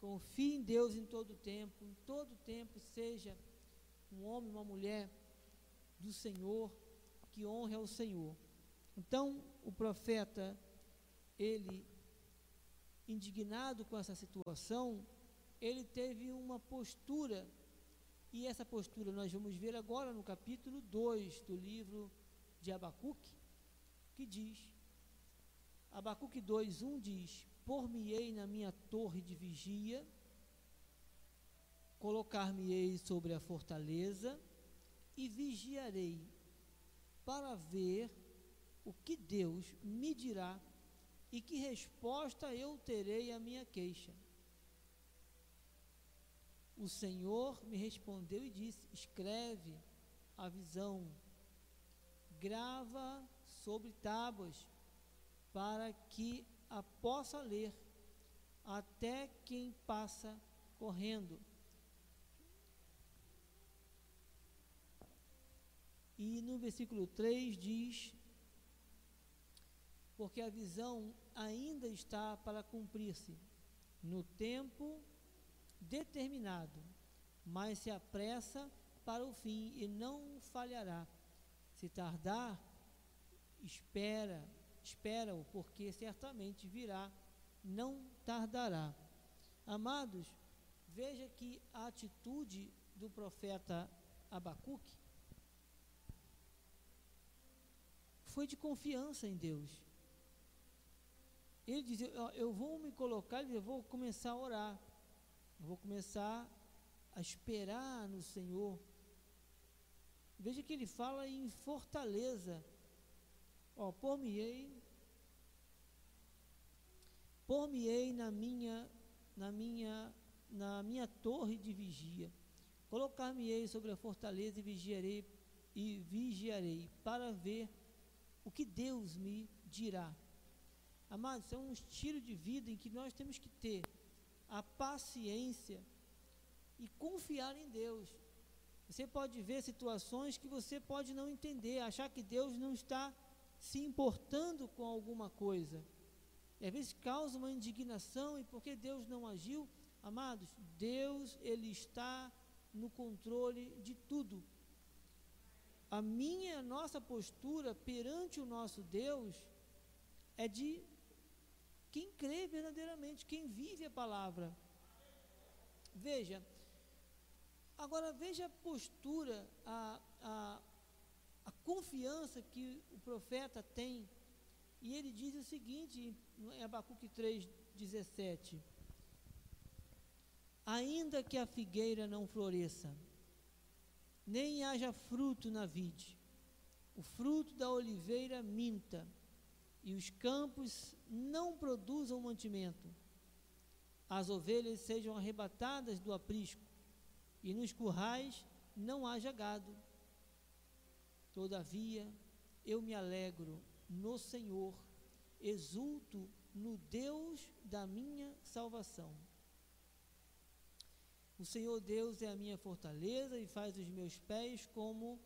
Confie em Deus em todo tempo, em todo tempo seja um homem, uma mulher do Senhor, que honre ao Senhor. Então, o profeta, ele, indignado com essa situação, ele teve uma postura, e essa postura nós vamos ver agora no capítulo 2 do livro de Abacuque, que diz, Abacuque 2:1 diz: Por-me-ei na minha torre de vigia, colocar-me-ei sobre a fortaleza e vigiarei para ver o que Deus me dirá e que resposta eu terei à minha queixa. O Senhor me respondeu e disse: Escreve a visão, grava sobre tábuas para que a possa ler até quem passa correndo. E no versículo 3 diz: Porque a visão ainda está para cumprir-se no tempo determinado, mas se apressa para o fim e não falhará. Se tardar, espera espera-o, porque certamente virá, não tardará. Amados, veja que a atitude do profeta Abacuque foi de confiança em Deus. Ele diz: Eu vou me colocar, eu vou começar a orar, eu vou começar a esperar no Senhor. Veja que ele fala em fortaleza Ó, por-me-ei, por-me-ei na minha, na minha, na minha torre de vigia. Colocar-me-ei sobre a fortaleza e vigiarei e vigiarei para ver o que Deus me dirá. Amados, é um estilo de vida em que nós temos que ter a paciência e confiar em Deus. Você pode ver situações que você pode não entender, achar que Deus não está se importando com alguma coisa. E às vezes causa uma indignação, e porque Deus não agiu? Amados, Deus, Ele está no controle de tudo. A minha, a nossa postura perante o nosso Deus é de quem crê verdadeiramente, quem vive a palavra. Veja, agora veja a postura, a, a, a confiança que o profeta tem. E ele diz o seguinte, em Abacuque 3, 17: Ainda que a figueira não floresça, nem haja fruto na vide, o fruto da oliveira minta, e os campos não produzam mantimento, as ovelhas sejam arrebatadas do aprisco, e nos currais não haja gado Todavia, eu me alegro no Senhor, exulto no Deus da minha salvação. O Senhor Deus é a minha fortaleza e faz os meus pés como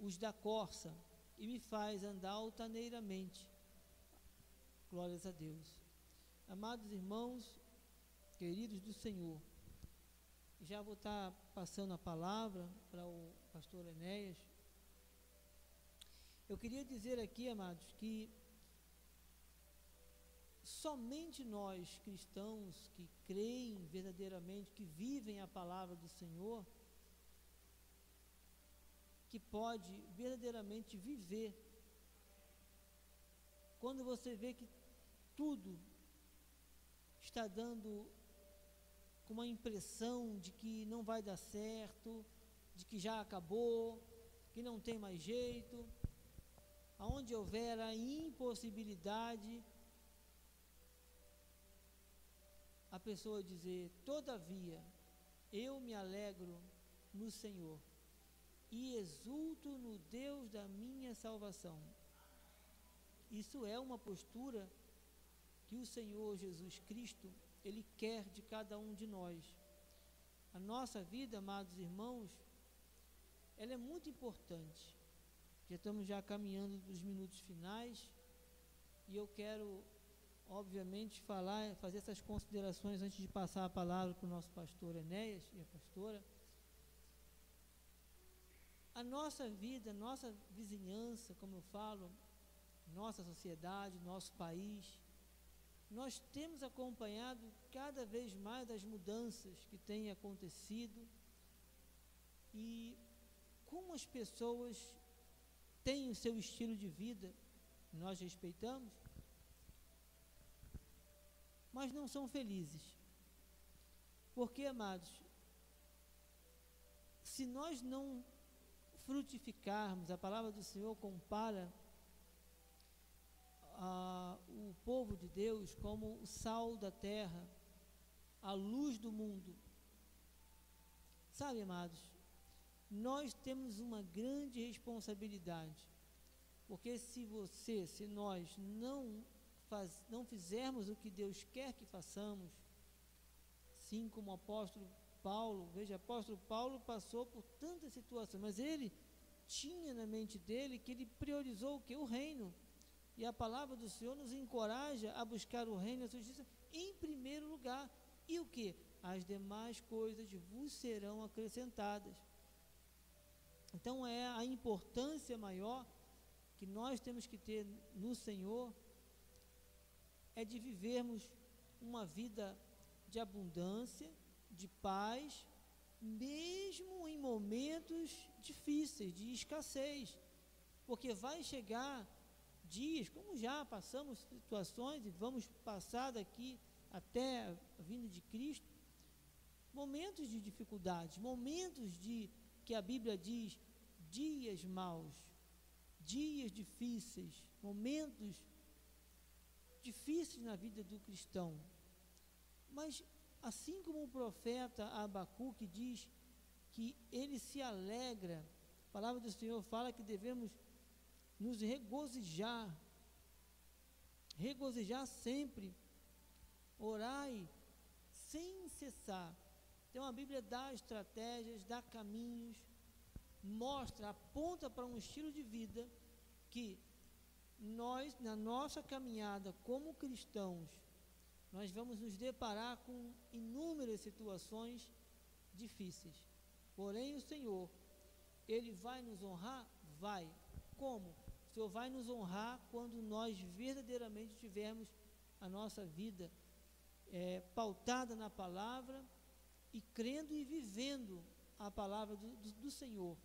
os da corça e me faz andar altaneiramente. Glórias a Deus. Amados irmãos, queridos do Senhor, já vou estar passando a palavra para o pastor Enéas. Eu queria dizer aqui, amados, que somente nós cristãos que creem verdadeiramente, que vivem a palavra do Senhor, que pode verdadeiramente viver. Quando você vê que tudo está dando com uma impressão de que não vai dar certo, de que já acabou, que não tem mais jeito, aonde houver a impossibilidade, a pessoa dizer: Todavia, eu me alegro no Senhor e exulto no Deus da minha salvação. Isso é uma postura que o Senhor Jesus Cristo, Ele quer de cada um de nós. A nossa vida, amados irmãos, ela é muito importante. Já estamos já caminhando dos minutos finais e eu quero, obviamente, falar, fazer essas considerações antes de passar a palavra para o nosso pastor Enéas e a pastora. A nossa vida, nossa vizinhança, como eu falo, nossa sociedade, nosso país, nós temos acompanhado cada vez mais as mudanças que têm acontecido e como as pessoas têm o seu estilo de vida, nós respeitamos, mas não são felizes. Porque, amados, se nós não frutificarmos, a palavra do Senhor compara a, o povo de Deus como o sal da terra, a luz do mundo. Sabe, amados, nós temos uma grande responsabilidade, porque se você, se nós não, faz, não fizermos o que Deus quer que façamos, assim como o apóstolo Paulo, veja, o apóstolo Paulo passou por tantas situações, mas ele tinha na mente dele que ele priorizou o que? O reino. E a palavra do Senhor nos encoraja a buscar o reino e a sua justiça em primeiro lugar. E o que? As demais coisas vos serão acrescentadas. Então é a importância maior que nós temos que ter no Senhor é de vivermos uma vida de abundância, de paz, mesmo em momentos difíceis, de escassez. Porque vai chegar dias, como já passamos situações e vamos passar daqui até a vinda de Cristo, momentos de dificuldades, momentos de que a Bíblia diz dias maus, dias difíceis, momentos difíceis na vida do cristão. Mas assim como o profeta Abacuque diz que ele se alegra, a palavra do Senhor fala que devemos nos regozijar, regozijar sempre, orai sem cessar. Então a Bíblia dá estratégias, dá caminhos, mostra, aponta para um estilo de vida que nós, na nossa caminhada como cristãos, nós vamos nos deparar com inúmeras situações difíceis. Porém, o Senhor, Ele vai nos honrar? Vai. Como? O Senhor vai nos honrar quando nós verdadeiramente tivermos a nossa vida é, pautada na palavra e crendo e vivendo a palavra do, do, do Senhor.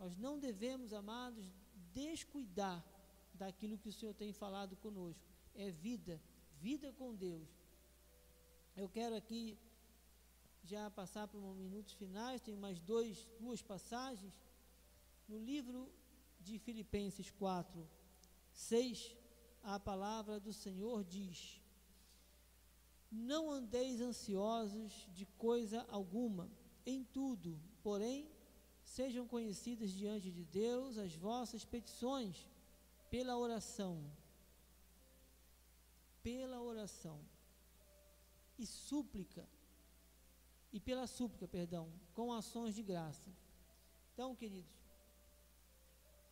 Nós não devemos, amados, descuidar daquilo que o Senhor tem falado conosco. É vida, vida com Deus. Eu quero aqui já passar para os minutos finais, tem mais dois, duas passagens. No livro de Filipenses 4, 6, a palavra do Senhor diz: Não andeis ansiosos de coisa alguma, em tudo, porém, sejam conhecidas diante de Deus as vossas petições, pela oração, pela oração. E súplica, e pela súplica, perdão, com ações de graça. Então, queridos,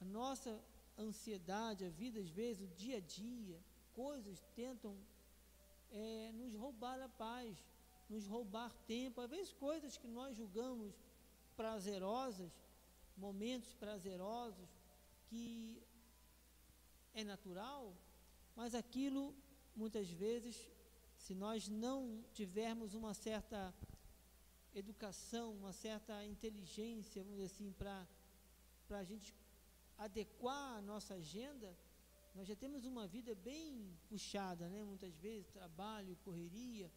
a nossa ansiedade, a vida, às vezes, o dia a dia, coisas tentam é, nos roubar a paz, nos roubar tempo, às vezes coisas que nós julgamos prazerosas, momentos prazerosos, que é natural, mas aquilo muitas vezes, se nós não tivermos uma certa educação, uma certa inteligência, vamos dizer assim, para a gente adequar a nossa agenda, nós já temos uma vida bem puxada, né? Muitas vezes trabalho, correria.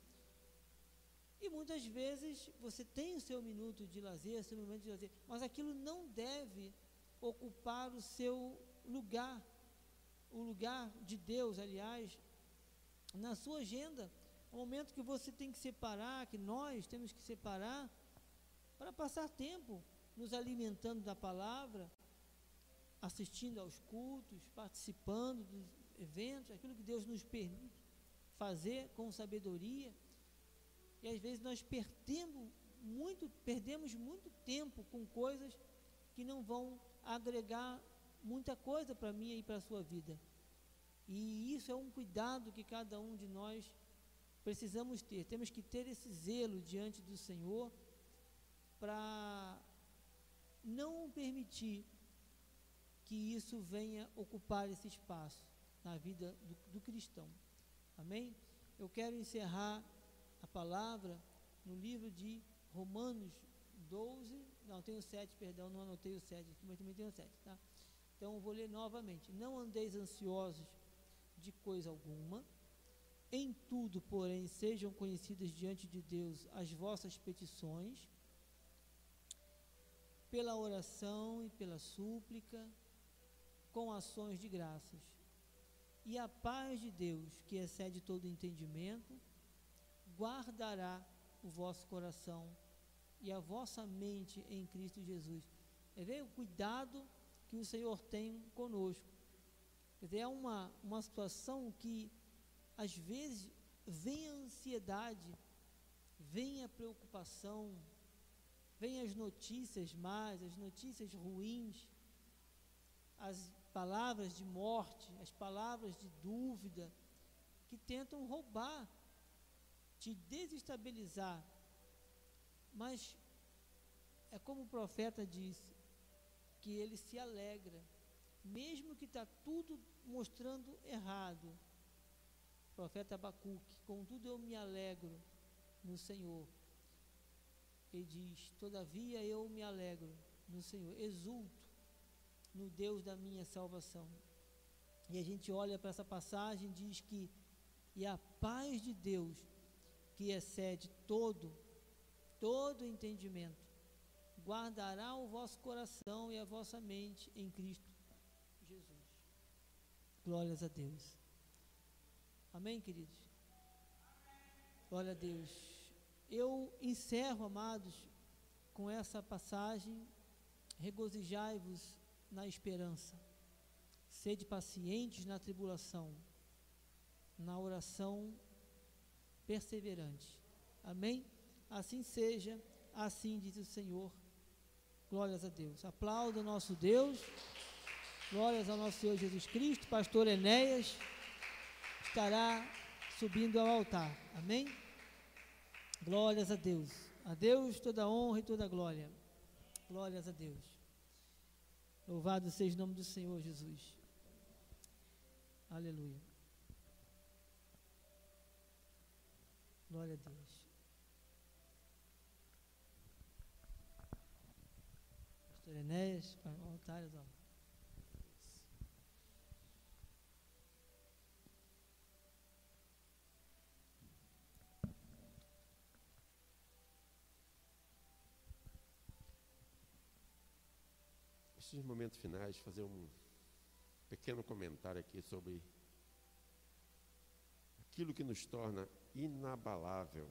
E muitas vezes você tem o seu minuto de lazer, seu momento de lazer, mas aquilo não deve ocupar o seu lugar, o lugar de Deus, aliás, na sua agenda. É um momento que você tem que separar, que nós temos que separar para passar tempo nos alimentando da palavra, assistindo aos cultos, participando dos eventos, aquilo que Deus nos permite fazer com sabedoria. E às vezes nós perdemos muito, perdemos muito tempo com coisas que não vão agregar muita coisa para mim e para a sua vida. E isso é um cuidado que cada um de nós precisamos ter. Temos que ter esse zelo diante do Senhor para não permitir que isso venha ocupar esse espaço na vida do, do cristão. Amém? Eu quero encerrar a palavra no livro de Romanos 12, não, tenho 7, perdão, não anotei o 7 aqui, mas também tenho 7, tá? Então eu vou ler novamente. Não andeis ansiosos de coisa alguma, em tudo, porém, sejam conhecidas diante de Deus as vossas petições, pela oração e pela súplica, com ações de graças. E a paz de Deus, que excede todo entendimento, guardará o vosso coração e a vossa mente em Cristo Jesus. É ver o cuidado que o Senhor tem conosco. Quer dizer, é uma, uma situação que às vezes vem a ansiedade, vem a preocupação, vem as notícias más, as notícias ruins, as palavras de morte, as palavras de dúvida, que tentam roubar, te desestabilizar. Mas é como o profeta disse, que ele se alegra, mesmo que está tudo mostrando errado. O profeta Abacuque, contudo eu me alegro no Senhor. Ele diz: Todavia eu me alegro no Senhor, exulto no Deus da minha salvação. E a gente olha para essa passagem diz que e a paz de Deus, que excede todo, todo entendimento, guardará o vosso coração e a vossa mente em Cristo Jesus. Glórias a Deus. Amém, queridos? Glória a Deus. Eu encerro, amados, com essa passagem. Regozijai-vos na esperança. Sede pacientes na tribulação, na oração perseverante. Amém? Assim seja, assim diz o Senhor. Glórias a Deus. Aplauda o nosso Deus. Glórias ao nosso Senhor Jesus Cristo. Pastor Enéas estará subindo ao altar. Amém? Glórias a Deus. A Deus toda honra e toda glória. Glórias a Deus. Louvado seja o nome do Senhor Jesus. Aleluia. Glória a Deus. Pastor Enéas, para o altar, nesses momentos finais, fazer um pequeno comentário aqui sobre aquilo que nos torna inabalável.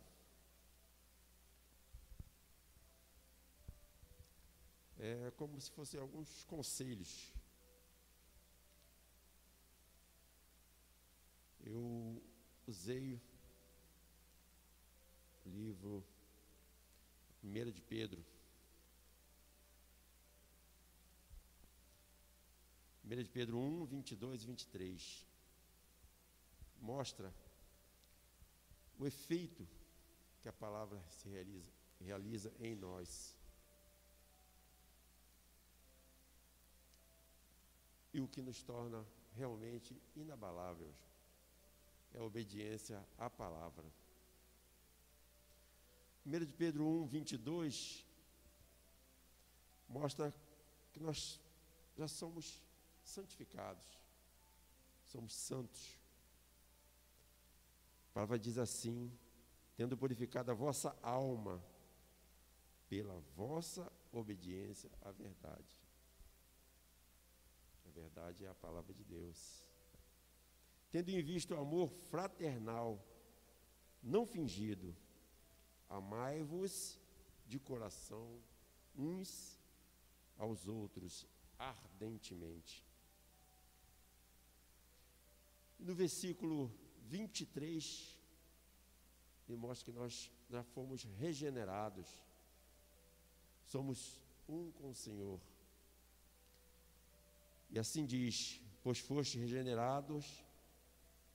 É como se fossem alguns conselhos. Eu usei o livro 1 de Pedro. 1 de Pedro 1, 22 e 23. Mostra o efeito que a palavra se realiza, realiza em nós. E o que nos torna realmente inabaláveis é a obediência à palavra. 1 de Pedro 1, 22 mostra que nós já somos santificados, somos santos. A palavra diz assim: tendo purificado a vossa alma pela vossa obediência à verdade. A verdade é a palavra de Deus. Tendo em vista o amor fraternal, não fingido, Amai-vos de coração uns aos outros ardentemente. No versículo 23, ele mostra que nós já fomos regenerados, somos um com o Senhor. E assim diz: Pois foste regenerados,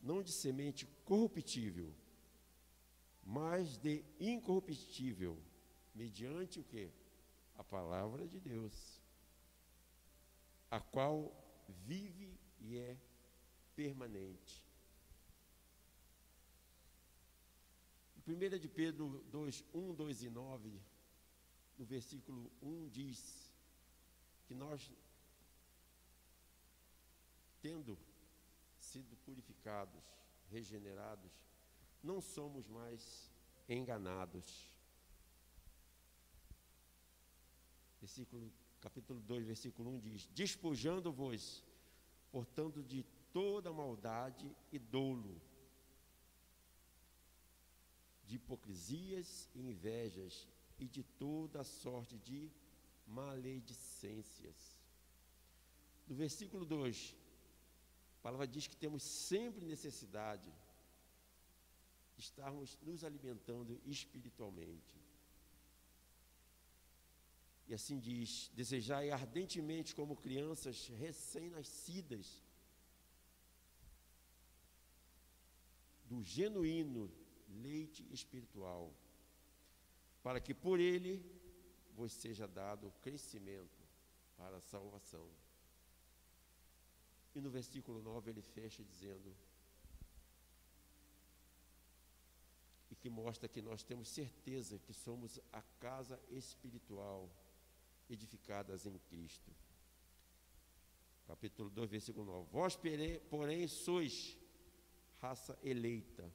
não de semente corruptível, mas de incorruptível, mediante o que? A palavra de Deus, a qual vive e é permanente. 1 de Pedro 2, 1, 2 e 9, no versículo 1 diz que nós, tendo sido purificados, regenerados, não somos mais enganados. Versículo, capítulo 2, versículo 1 diz: Despojando-vos, portanto, de toda maldade e dolo, de hipocrisias e invejas, e de toda sorte de maledicências. No versículo 2, a palavra diz que temos sempre necessidade estarmos nos alimentando espiritualmente. E assim diz: desejai ardentemente, como crianças recém-nascidas, do genuíno leite espiritual, para que por ele vos seja dado crescimento para a salvação. E no versículo 9 ele fecha dizendo: e que mostra que nós temos certeza que somos a casa espiritual edificadas em Cristo. Capítulo 2, versículo 9. Vós, porém, sois raça eleita,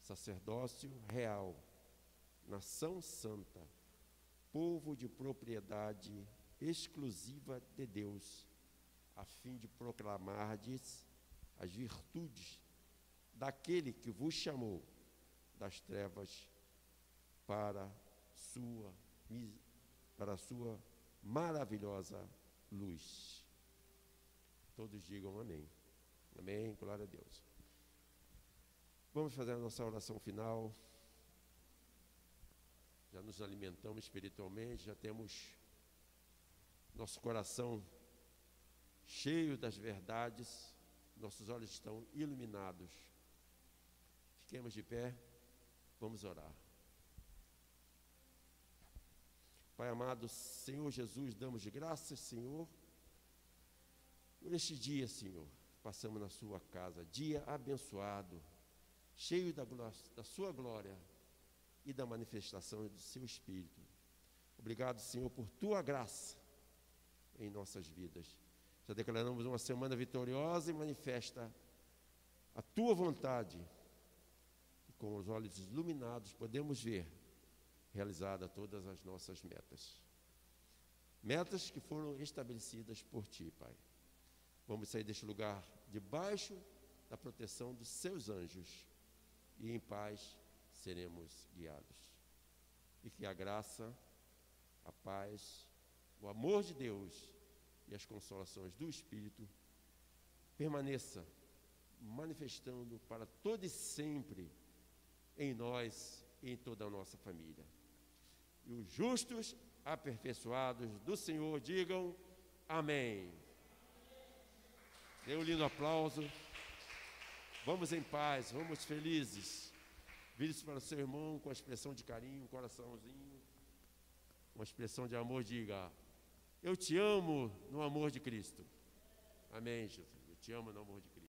sacerdócio real, nação santa, povo de propriedade exclusiva de Deus, a fim de proclamardes as virtudes daquele que vos chamou das trevas para sua para sua maravilhosa luz. Todos digam amém. Amém. Glória a Deus. Vamos fazer a nossa oração final. Já nos alimentamos espiritualmente, já temos nosso coração cheio das verdades, nossos olhos estão iluminados. Fiquemos de pé. Vamos orar. Pai amado, Senhor Jesus, damos graças, Senhor, por este dia, Senhor, passamos na Sua casa, dia abençoado, cheio da, da Sua glória e da manifestação do Seu Espírito. Obrigado, Senhor, por Tua graça em nossas vidas. Já declaramos uma semana vitoriosa e manifesta a Tua vontade com os olhos iluminados, podemos ver realizada todas as nossas metas. Metas que foram estabelecidas por Ti, Pai. Vamos sair deste lugar debaixo da proteção dos Seus anjos e em paz seremos guiados. E que a graça, a paz, o amor de Deus e as consolações do Espírito permaneça manifestando para todo e sempre em nós e em toda a nossa família. E os justos aperfeiçoados do Senhor digam amém. Dê um lindo aplauso. Vamos em paz, vamos felizes. Vire-se para o seu irmão com a expressão de carinho, um coraçãozinho, uma expressão de amor, diga: Eu te amo no amor de Cristo. Amém, Jesus. Eu te amo no amor de Cristo.